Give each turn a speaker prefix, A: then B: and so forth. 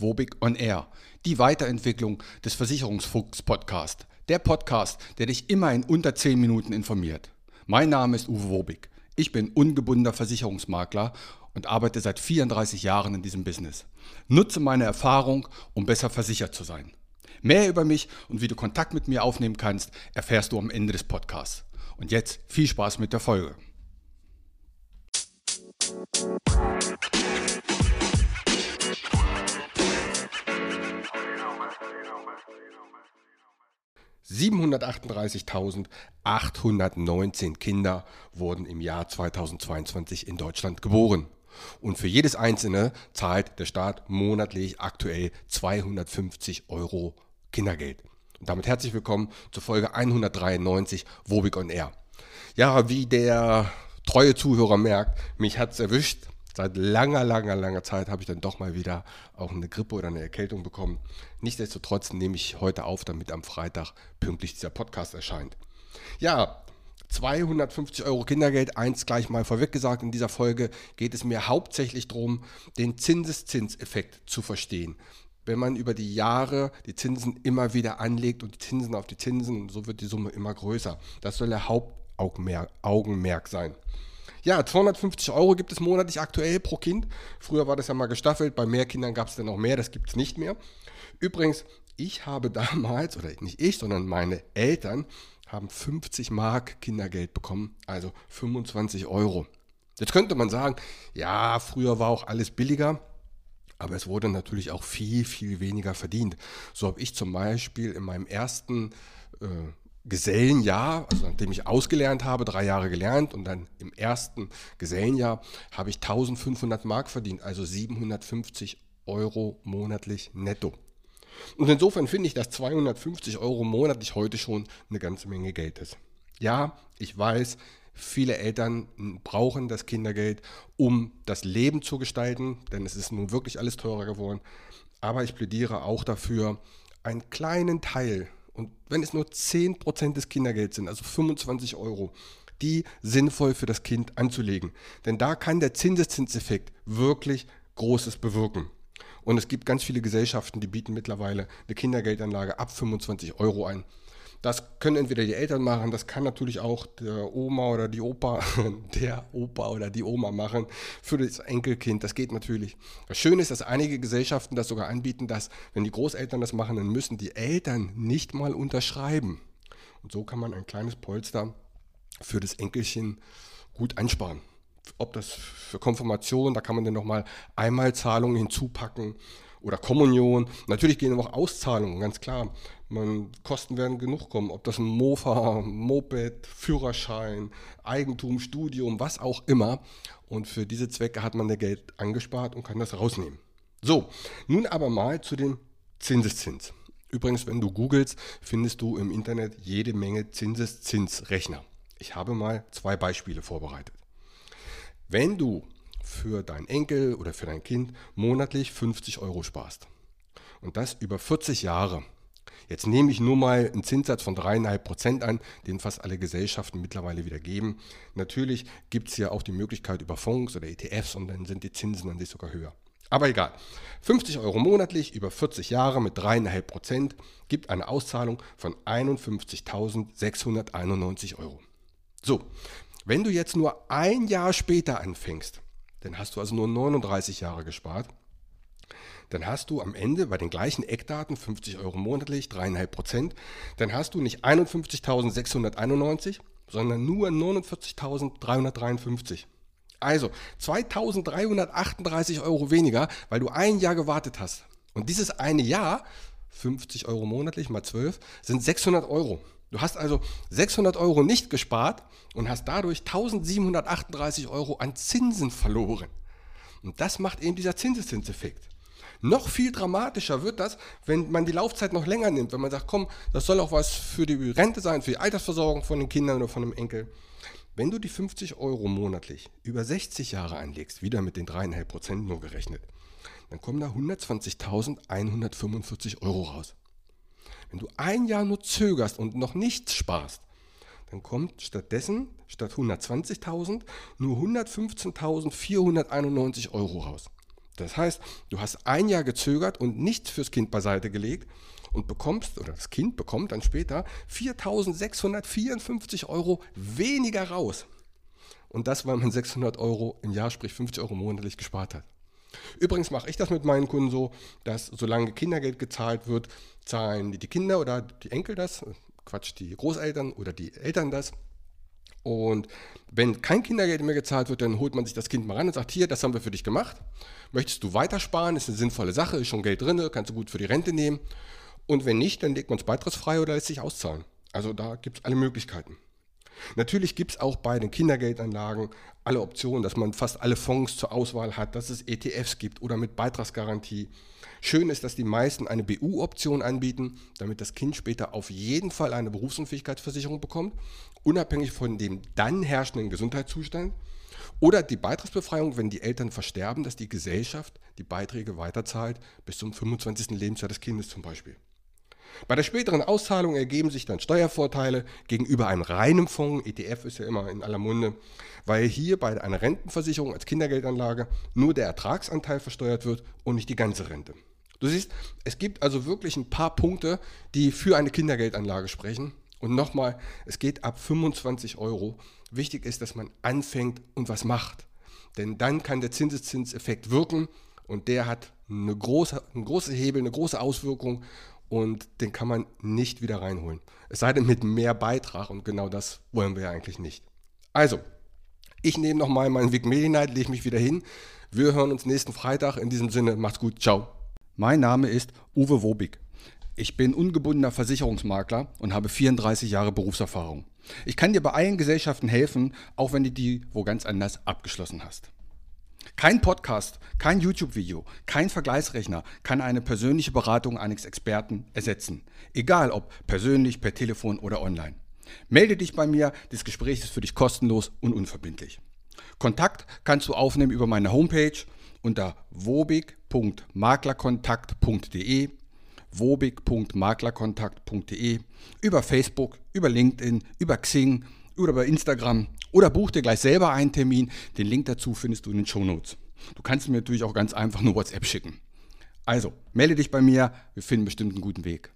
A: Wobig on Air, die Weiterentwicklung des Versicherungsfuchs Podcast. Der Podcast, der dich immer in unter 10 Minuten informiert. Mein Name ist Uwe Wobig. Ich bin ungebundener Versicherungsmakler und arbeite seit 34 Jahren in diesem Business. Nutze meine Erfahrung, um besser versichert zu sein. Mehr über mich und wie du Kontakt mit mir aufnehmen kannst, erfährst du am Ende des Podcasts. Und jetzt viel Spaß mit der Folge. 738.819 Kinder wurden im Jahr 2022 in Deutschland geboren. Und für jedes einzelne zahlt der Staat monatlich aktuell 250 Euro Kindergeld. Und damit herzlich willkommen zur Folge 193 Wobig on Air. Ja, wie der treue Zuhörer merkt, mich hat es erwischt. Seit langer, langer, langer Zeit habe ich dann doch mal wieder auch eine Grippe oder eine Erkältung bekommen. Nichtsdestotrotz nehme ich heute auf, damit am Freitag pünktlich dieser Podcast erscheint. Ja, 250 Euro Kindergeld, eins gleich mal vorweg gesagt, in dieser Folge geht es mir hauptsächlich darum, den Zinseszinseffekt zu verstehen. Wenn man über die Jahre die Zinsen immer wieder anlegt und die Zinsen auf die Zinsen, so wird die Summe immer größer. Das soll der Hauptaugenmerk sein. Ja, 250 Euro gibt es monatlich aktuell pro Kind. Früher war das ja mal gestaffelt, bei mehr Kindern gab es dann noch mehr, das gibt es nicht mehr. Übrigens, ich habe damals, oder nicht ich, sondern meine Eltern haben 50 Mark Kindergeld bekommen, also 25 Euro. Jetzt könnte man sagen, ja, früher war auch alles billiger, aber es wurde natürlich auch viel, viel weniger verdient. So habe ich zum Beispiel in meinem ersten äh, Gesellenjahr, also nachdem ich ausgelernt habe, drei Jahre gelernt und dann im ersten Gesellenjahr habe ich 1500 Mark verdient, also 750 Euro monatlich netto. Und insofern finde ich, dass 250 Euro monatlich heute schon eine ganze Menge Geld ist. Ja, ich weiß, viele Eltern brauchen das Kindergeld, um das Leben zu gestalten, denn es ist nun wirklich alles teurer geworden. Aber ich plädiere auch dafür, einen kleinen Teil und wenn es nur 10% des Kindergelds sind, also 25 Euro, die sinnvoll für das Kind anzulegen. Denn da kann der Zinseszinseffekt wirklich Großes bewirken. Und es gibt ganz viele Gesellschaften, die bieten mittlerweile eine Kindergeldanlage ab 25 Euro ein. Das können entweder die Eltern machen, das kann natürlich auch der Oma oder die Opa, der Opa oder die Oma machen für das Enkelkind. Das geht natürlich. Das Schöne ist, dass einige Gesellschaften das sogar anbieten, dass, wenn die Großeltern das machen, dann müssen die Eltern nicht mal unterschreiben. Und so kann man ein kleines Polster für das Enkelchen gut einsparen. Ob das für Konfirmation, da kann man dann nochmal Einmalzahlungen hinzupacken oder Kommunion. Natürlich gehen auch Auszahlungen, ganz klar. Man, Kosten werden genug kommen, ob das ein Mofa, Moped, Führerschein, Eigentum, Studium, was auch immer. Und für diese Zwecke hat man der Geld angespart und kann das rausnehmen. So, nun aber mal zu dem Zinseszins. Übrigens, wenn du googelst, findest du im Internet jede Menge Zinseszinsrechner. Ich habe mal zwei Beispiele vorbereitet. Wenn du für deinen Enkel oder für dein Kind monatlich 50 Euro sparst. Und das über 40 Jahre. Jetzt nehme ich nur mal einen Zinssatz von 3,5% an, den fast alle Gesellschaften mittlerweile wieder geben. Natürlich gibt es ja auch die Möglichkeit über Fonds oder ETFs und dann sind die Zinsen an sich sogar höher. Aber egal. 50 Euro monatlich über 40 Jahre mit 3,5% gibt eine Auszahlung von 51.691 Euro. So, wenn du jetzt nur ein Jahr später anfängst, dann hast du also nur 39 Jahre gespart. Dann hast du am Ende bei den gleichen Eckdaten 50 Euro monatlich, 3,5 Prozent. Dann hast du nicht 51.691, sondern nur 49.353. Also 2.338 Euro weniger, weil du ein Jahr gewartet hast. Und dieses eine Jahr, 50 Euro monatlich mal 12, sind 600 Euro. Du hast also 600 Euro nicht gespart und hast dadurch 1738 Euro an Zinsen verloren. Und das macht eben dieser Zinseszinseffekt. Noch viel dramatischer wird das, wenn man die Laufzeit noch länger nimmt, wenn man sagt, komm, das soll auch was für die Rente sein, für die Altersversorgung von den Kindern oder von dem Enkel. Wenn du die 50 Euro monatlich über 60 Jahre anlegst, wieder mit den 3,5 Prozent nur gerechnet, dann kommen da 120.145 Euro raus. Wenn du ein Jahr nur zögerst und noch nichts sparst, dann kommt stattdessen statt 120.000 nur 115.491 Euro raus. Das heißt, du hast ein Jahr gezögert und nichts fürs Kind beiseite gelegt und bekommst, oder das Kind bekommt dann später 4.654 Euro weniger raus. Und das, weil man 600 Euro im Jahr, sprich 50 Euro monatlich gespart hat. Übrigens mache ich das mit meinen Kunden so, dass solange Kindergeld gezahlt wird, zahlen die Kinder oder die Enkel das, Quatsch, die Großeltern oder die Eltern das. Und wenn kein Kindergeld mehr gezahlt wird, dann holt man sich das Kind mal ran und sagt, hier, das haben wir für dich gemacht. Möchtest du weitersparen? Ist eine sinnvolle Sache, ist schon Geld drin, kannst du gut für die Rente nehmen. Und wenn nicht, dann legt man es beitragsfrei oder lässt sich auszahlen. Also da gibt es alle Möglichkeiten. Natürlich gibt es auch bei den Kindergeldanlagen alle Optionen, dass man fast alle Fonds zur Auswahl hat, dass es ETFs gibt oder mit Beitragsgarantie. Schön ist, dass die meisten eine BU-Option anbieten, damit das Kind später auf jeden Fall eine Berufsunfähigkeitsversicherung bekommt, unabhängig von dem dann herrschenden Gesundheitszustand. Oder die Beitragsbefreiung, wenn die Eltern versterben, dass die Gesellschaft die Beiträge weiterzahlt bis zum 25. Lebensjahr des Kindes zum Beispiel. Bei der späteren Auszahlung ergeben sich dann Steuervorteile gegenüber einem reinen Fonds, ETF ist ja immer in aller Munde, weil hier bei einer Rentenversicherung als Kindergeldanlage nur der Ertragsanteil versteuert wird und nicht die ganze Rente. Du siehst, es gibt also wirklich ein paar Punkte, die für eine Kindergeldanlage sprechen. Und nochmal, es geht ab 25 Euro. Wichtig ist, dass man anfängt und was macht. Denn dann kann der Zinseszinseffekt wirken und der hat eine große, einen großen Hebel, eine große Auswirkung und den kann man nicht wieder reinholen. Es sei denn mit mehr Beitrag und genau das wollen wir ja eigentlich nicht. Also, ich nehme nochmal meinen Weg Night, lege mich wieder hin. Wir hören uns nächsten Freitag. In diesem Sinne, macht's gut. Ciao.
B: Mein Name ist Uwe Wobig. Ich bin ungebundener Versicherungsmakler und habe 34 Jahre Berufserfahrung. Ich kann dir bei allen Gesellschaften helfen, auch wenn du die wo ganz anders abgeschlossen hast. Kein Podcast, kein YouTube-Video, kein Vergleichsrechner kann eine persönliche Beratung eines Experten ersetzen. Egal ob persönlich, per Telefon oder online. Melde dich bei mir, das Gespräch ist für dich kostenlos und unverbindlich. Kontakt kannst du aufnehmen über meine Homepage unter wobig.maklerkontakt.de wobig.maklerkontakt.de über Facebook, über LinkedIn, über Xing oder bei Instagram oder buch dir gleich selber einen Termin. Den Link dazu findest du in den Show Notes. Du kannst mir natürlich auch ganz einfach nur WhatsApp schicken. Also, melde dich bei mir, wir finden bestimmt einen guten Weg.